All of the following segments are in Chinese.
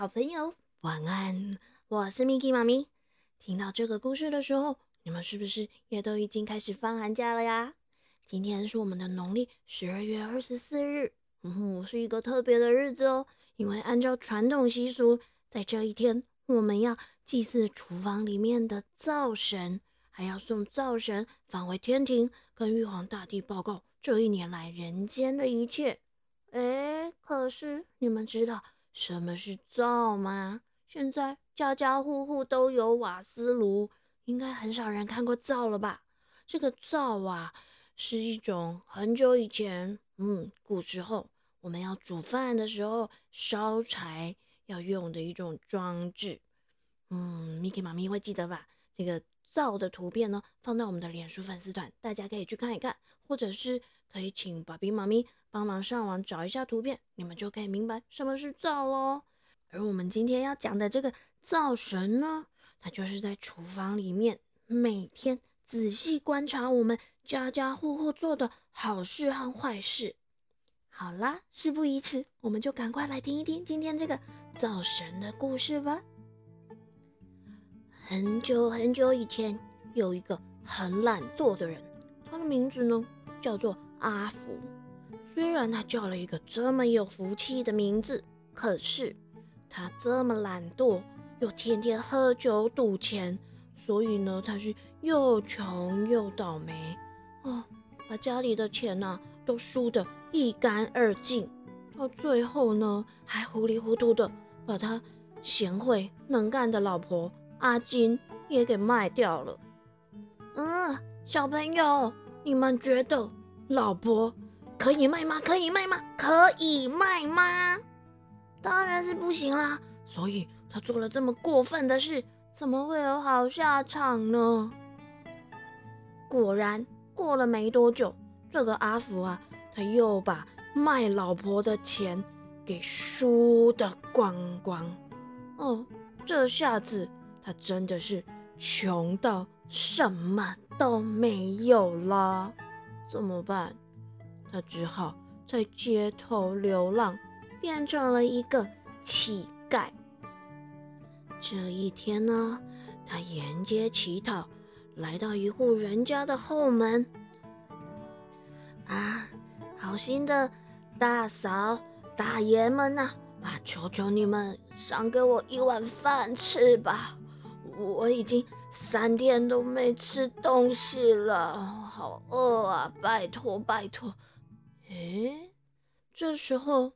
好朋友，晚安！我是 Miki 妈咪。听到这个故事的时候，你们是不是也都已经开始放寒假了呀？今天是我们的农历十二月二十四日，嗯哼，是一个特别的日子哦。因为按照传统习俗，在这一天，我们要祭祀厨房里面的灶神，还要送灶神返回天庭，跟玉皇大帝报告这一年来人间的一切。哎，可是你们知道什么是灶吗？现在家家户户都有瓦斯炉，应该很少人看过灶了吧？这个灶啊，是一种很久以前，嗯，古时候我们要煮饭的时候烧柴要用的一种装置。嗯，Miki 妈咪会记得吧？这个灶的图片呢，放到我们的脸书粉丝团，大家可以去看一看，或者是可以请爸比妈咪。帮忙上网找一下图片，你们就可以明白什么是灶喽。而我们今天要讲的这个灶神呢，他就是在厨房里面每天仔细观察我们家家户户做的好事和坏事。好啦，事不宜迟，我们就赶快来听一听今天这个灶神的故事吧。很久很久以前，有一个很懒惰的人，他的名字呢叫做阿福。虽然他叫了一个这么有福气的名字，可是他这么懒惰，又天天喝酒赌钱，所以呢，他是又穷又倒霉哦，把家里的钱呐都输得一干二净。到最后呢，还糊里糊涂的把他贤惠能干的老婆阿金也给卖掉了。嗯，小朋友，你们觉得老婆？可以卖吗？可以卖吗？可以卖吗？当然是不行啦！所以他做了这么过分的事，怎么会有好下场呢？果然，过了没多久，这个阿福啊，他又把卖老婆的钱给输的光光。哦，这下子他真的是穷到什么都没有了，怎么办？他只好在街头流浪，变成了一个乞丐。这一天呢，他沿街乞讨，来到一户人家的后门。啊，好心的大嫂、大爷们呐，啊，求求你们赏给我一碗饭吃吧！我已经三天都没吃东西了，好饿啊！拜托，拜托！诶，这时候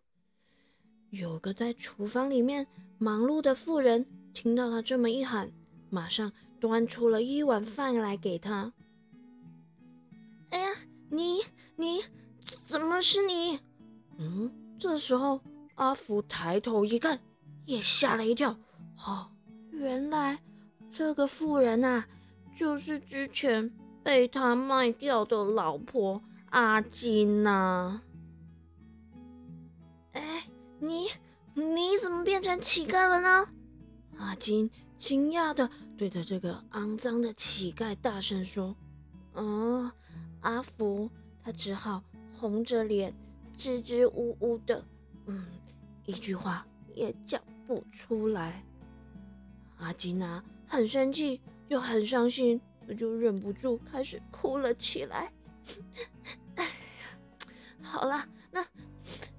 有个在厨房里面忙碌的妇人听到他这么一喊，马上端出了一碗饭来给他。哎呀，你你怎么是你？嗯，这时候阿福抬头一看，也吓了一跳。哦，原来这个妇人呐，就是之前被他卖掉的老婆。阿金呐，哎，你你怎么变成乞丐了呢？阿金惊讶的对着这个肮脏的乞丐大声说：“嗯，阿福，他只好红着脸，支支吾吾的，嗯，一句话也讲不出来。”阿金啊，很生气又很伤心，我就忍不住开始哭了起来。好了，那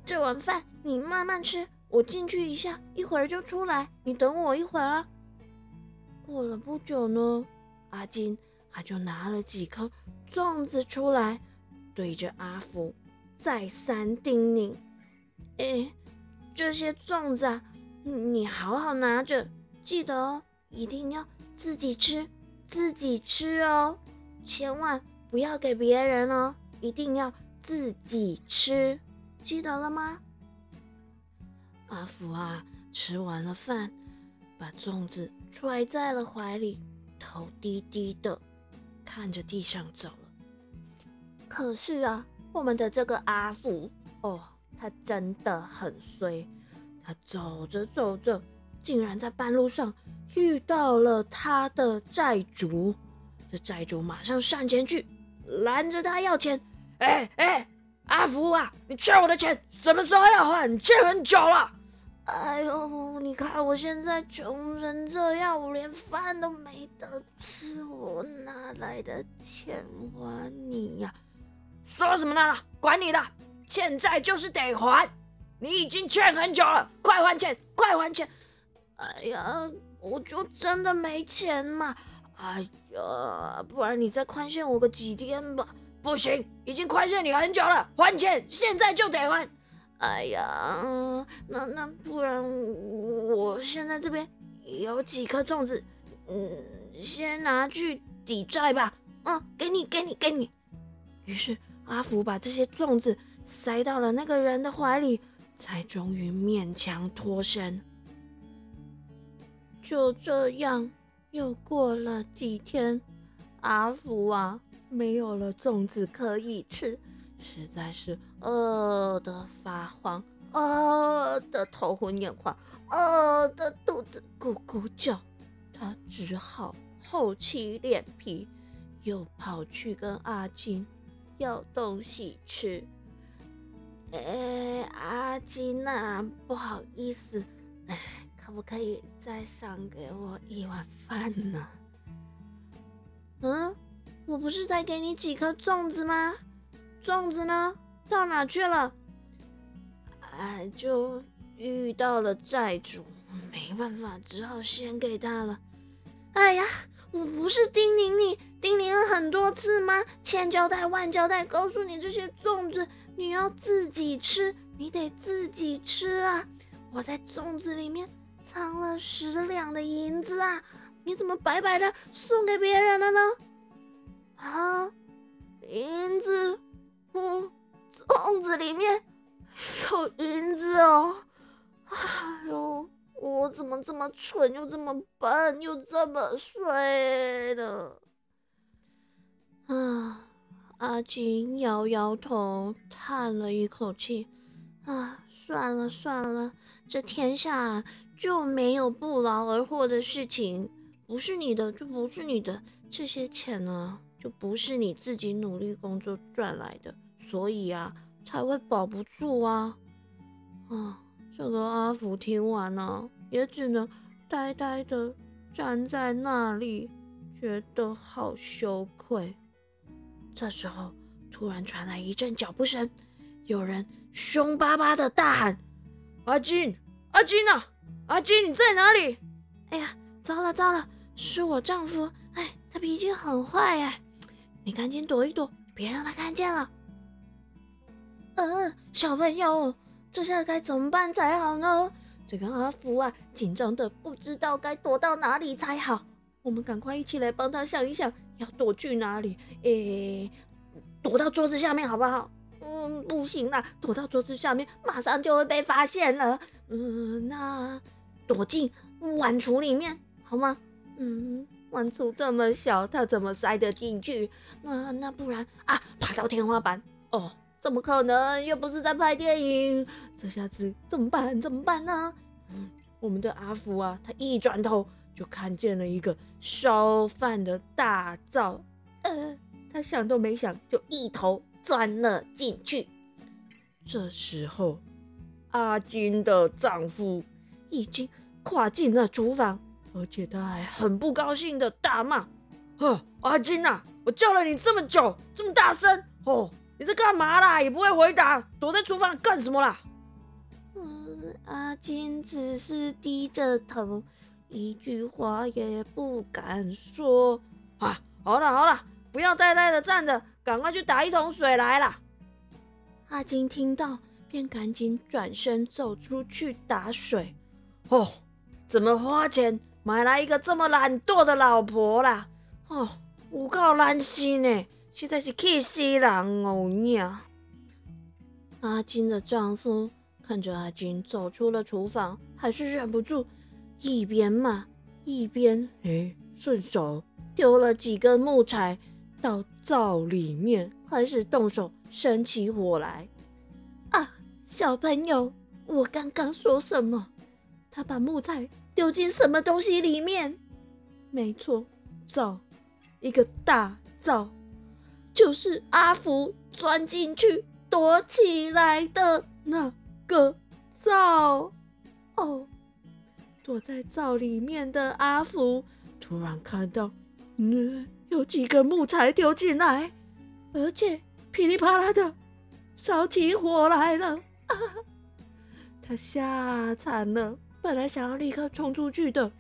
这碗饭你慢慢吃，我进去一下，一会儿就出来，你等我一会儿啊。过了不久呢，阿金他就拿了几颗粽子出来，对着阿福再三叮咛：“哎，这些粽子啊，你好好拿着，记得哦，一定要自己吃，自己吃哦，千万不要给别人哦，一定要。”自己吃，记得了吗？阿福啊，吃完了饭，把粽子揣在了怀里，头低低的看着地上走了。可是啊，我们的这个阿福哦，他真的很衰。他走着走着，竟然在半路上遇到了他的债主。这债主马上上前去拦着他要钱。哎哎，阿福啊，你欠我的钱什么时候要还？你欠很久了。哎呦，你看我现在穷成这样，我连饭都没得吃，我哪来的钱还你呀？说什么呢？管你的，欠债就是得还。你已经欠很久了，快还钱，快还钱！哎呀，我就真的没钱嘛！哎呀，不然你再宽限我个几天吧。不行，已经宽限你很久了，还钱，现在就得还。哎呀，那那不然我现在这边有几颗粽子，嗯，先拿去抵债吧。嗯，给你，给你，给你。于是阿福把这些粽子塞到了那个人的怀里，才终于勉强脱身。就这样，又过了几天，阿福啊，没有了粽子可以吃。实在是饿得发慌，饿得头昏眼花，饿得肚子咕咕叫。他只好厚起脸皮，又跑去跟阿金要东西吃。哎，阿金啊，不好意思，哎，不可以再赏给我一碗饭呢？嗯，我不是再给你几颗粽子吗？粽子呢？到哪去了？哎，就遇到了债主，没办法，只好先给他了。哎呀，我不是叮咛你，叮咛了很多次吗？千交代万交代，告诉你这些粽子你要自己吃，你得自己吃啊！我在粽子里面藏了十两的银子啊，你怎么白白的送给别人了呢？啊，银子。嗯，粽子里面有银子哦！哎呦，我怎么这么蠢，又这么笨，又这么衰呢？啊！阿金摇摇头，叹了一口气。啊，算了算了，这天下就没有不劳而获的事情。不是你的就不是你的，这些钱呢，就不是你自己努力工作赚来的。所以啊，才会保不住啊！啊，这个阿福听完呢，也只能呆呆的站在那里，觉得好羞愧。这时候，突然传来一阵脚步声，有人凶巴巴的大喊：“阿金，阿金啊，阿金，你在哪里？”哎呀，糟了糟了，是我丈夫！哎，他脾气很坏哎，你赶紧躲一躲，别让他看见了。嗯，小朋友，这下该怎么办才好呢？这个阿福啊，紧张的不知道该躲到哪里才好。我们赶快一起来帮他想一想，要躲去哪里？诶，躲到桌子下面好不好？嗯，不行啦，躲到桌子下面马上就会被发现了。嗯，那躲进碗橱里面好吗？嗯，碗橱这么小，他怎么塞得进去？那那不然啊，爬到天花板哦。怎么可能？又不是在拍电影，这下子怎么办？怎么办呢？嗯，我们的阿福啊，他一转头就看见了一个烧饭的大灶，呃，他想都没想就一头钻了进去。这时候，阿金的丈夫已经跨进了厨房，而且他还很不高兴的大骂：“呵，阿金呐，我叫了你这么久，这么大声哦！”你在干嘛啦？也不会回答，躲在厨房干什么啦？嗯，阿金只是低着头，一句话也不敢说。啊，好了好了，不要呆呆的站着，赶快去打一桶水来啦！阿金听到，便赶紧转身走出去打水。哦，怎么花钱买来一个这么懒惰的老婆啦？哦，我靠，难心呢。实在是气死人哦！呀，阿金的丈夫看着阿金走出了厨房，还是忍不住一边骂一边哎，顺手丢了几根木材到灶里面，开始动手生起火来。啊，小朋友，我刚刚说什么？他把木材丢进什么东西里面？没错，灶，一个大灶。就是阿福钻进去躲起来的那个灶，哦躲在灶里面的阿福突然看到，嗯，有几根木材丢进来，而且噼里啪啦的烧起火来了。啊！他吓惨了，本来想要立刻冲出去的，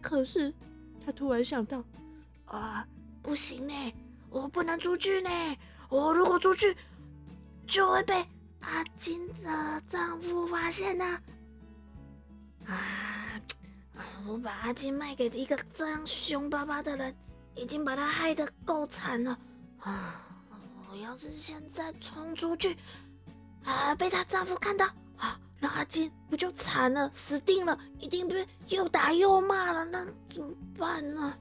可是他突然想到，啊，不行呢，我不能出去呢，我如果出去就会被阿金的丈夫发现呢。啊！我把阿金卖给一个这样凶巴巴的人，已经把他害得够惨了啊！我要是现在冲出去，啊，被她丈夫看到啊，那阿金不就惨了，死定了，一定被又打又骂了，那怎么办呢？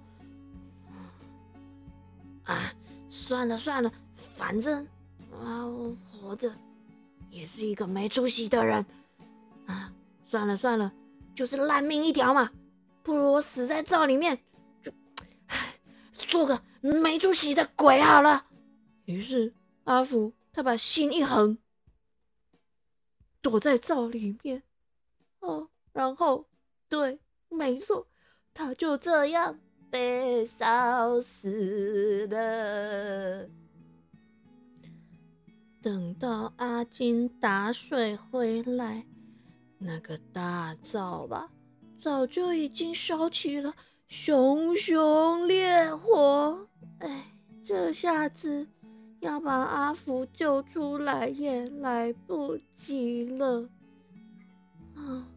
啊，算了算了，反正啊，我活着也是一个没出息的人啊！算了算了。就是烂命一条嘛，不如我死在灶里面，做个没出息的鬼好了。于是阿福他把心一横，躲在灶里面。哦，然后对，没错，他就这样被烧死了。等到阿金打水回来。那个大灶吧，早就已经烧起了熊熊烈火。哎，这下子要把阿福救出来也来不及了。啊，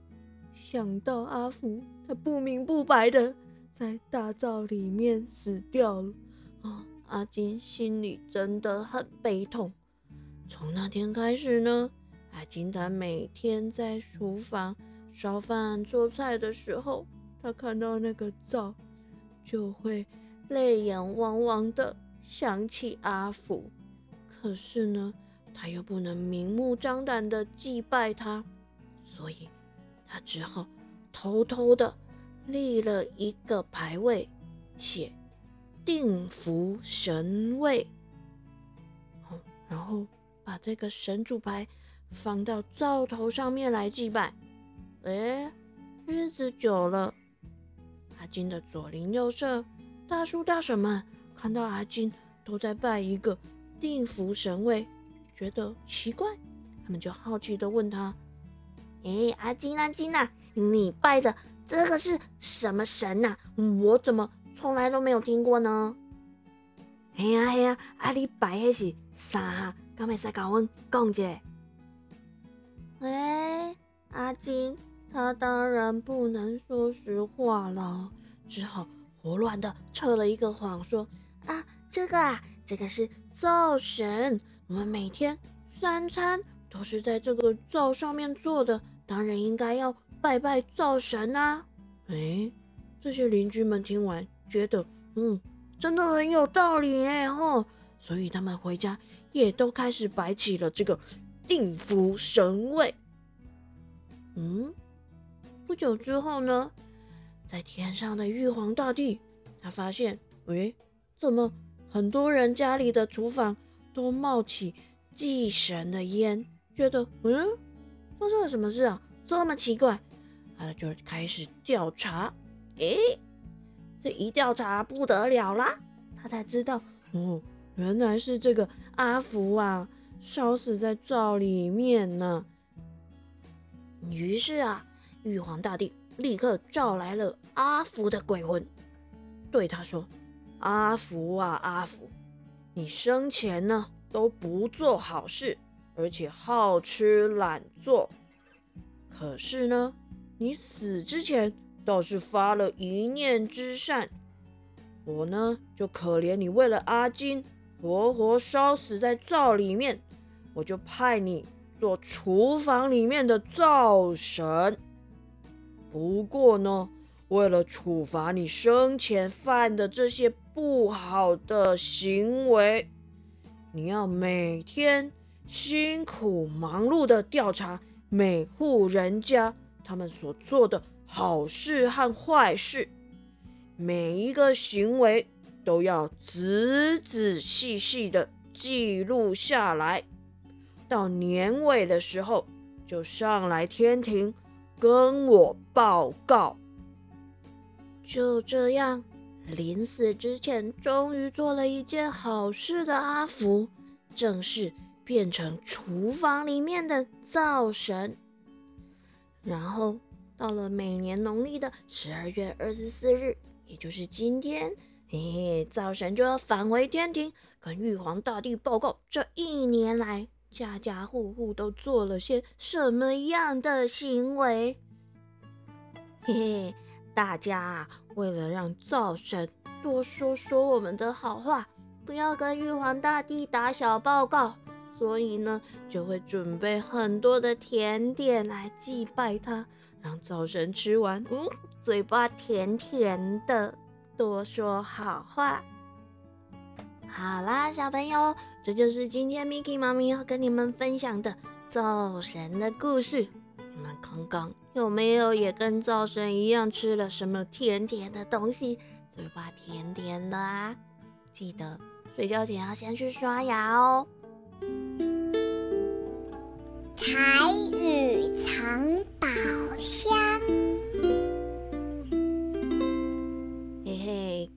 想到阿福他不明不白的在大灶里面死掉了，啊，阿金心里真的很悲痛。从那天开始呢。阿金他每天在厨房烧饭做菜的时候，他看到那个灶，就会泪眼汪汪的想起阿福。可是呢，他又不能明目张胆的祭拜他，所以他只好偷偷的立了一个牌位，写“定福神位”，然后把这个神主牌。放到灶头上面来祭拜。哎，日子久了，阿金的左邻右舍、大叔大婶们看到阿金都在拜一个定福神位，觉得奇怪，他们就好奇的问他：“哎，阿金阿金呐，你拜的这个是什么神呐？我怎么从来都没有听过呢？”“哎呀哎呀，阿你拜的是啥？敢会使甲阮讲者？”哎，阿金，他当然不能说实话了，只好胡乱的扯了一个谎，说：“啊，这个啊，这个是灶神，我们每天三餐都是在这个灶上面做的，当然应该要拜拜灶神啊。”哎，这些邻居们听完，觉得嗯，真的很有道理哎吼，所以他们回家也都开始摆起了这个。定福神位。嗯，不久之后呢，在天上的玉皇大帝，他发现，喂，怎么很多人家里的厨房都冒起祭神的烟？觉得，嗯，发生了什么事啊？这么奇怪，他就开始调查。诶，这一调查不得了啦，他才知道，哦，原来是这个阿福啊。烧死在灶里面呢。于是啊，玉皇大帝立刻召来了阿福的鬼魂，对他说：“阿福啊，阿福，你生前呢都不做好事，而且好吃懒做。可是呢，你死之前倒是发了一念之善。我呢就可怜你，为了阿金，活活烧死在灶里面。”我就派你做厨房里面的灶神。不过呢，为了处罚你生前犯的这些不好的行为，你要每天辛苦忙碌的调查每户人家他们所做的好事和坏事，每一个行为都要仔仔细细的记录下来。到年尾的时候，就上来天庭跟我报告。就这样，临死之前，终于做了一件好事的阿福，正式变成厨房里面的灶神。然后到了每年农历的十二月二十四日，也就是今天，嘿嘿，灶神就要返回天庭，跟玉皇大帝报告这一年来家家户户都做了些什么样的行为。嘿嘿。大家为了让灶神多说说我们的好话，不要跟玉皇大帝打小报告，所以呢，就会准备很多的甜点来祭拜他，让灶神吃完，嗯，嘴巴甜甜的，多说好话。好啦，小朋友，这就是今天 Miki 妈咪要跟你们分享的灶神的故事。你们刚刚有没有也跟灶神一样吃了什么甜甜的东西，嘴巴甜甜的啊？记得睡觉前要先去刷牙哦。彩雨藏宝箱，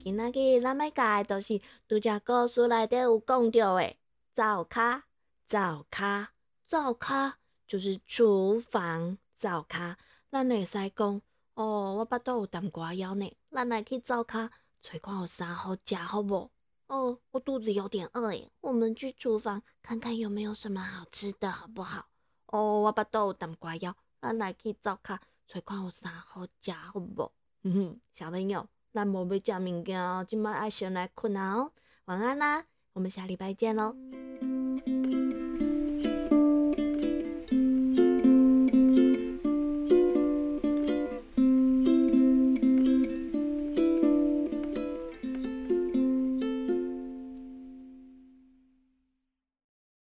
今仔日咱要教的都是拄则故事内底有讲到的灶卡、灶卡、灶卡。就是厨房灶卡，咱会使讲哦，我巴肚有淡瓜枵呢，咱来去灶卡找看有啥好食好不？哦，我肚子有点饿诶，我们去厨房看看有没有什么好吃的，好不好？哦，我巴肚有淡瓜枵，咱来去灶卡找看有啥好食好不？哼哼，小朋友，咱无要食物件，今摆爱先来困啊哦，晚安啦，我们下礼拜见喽。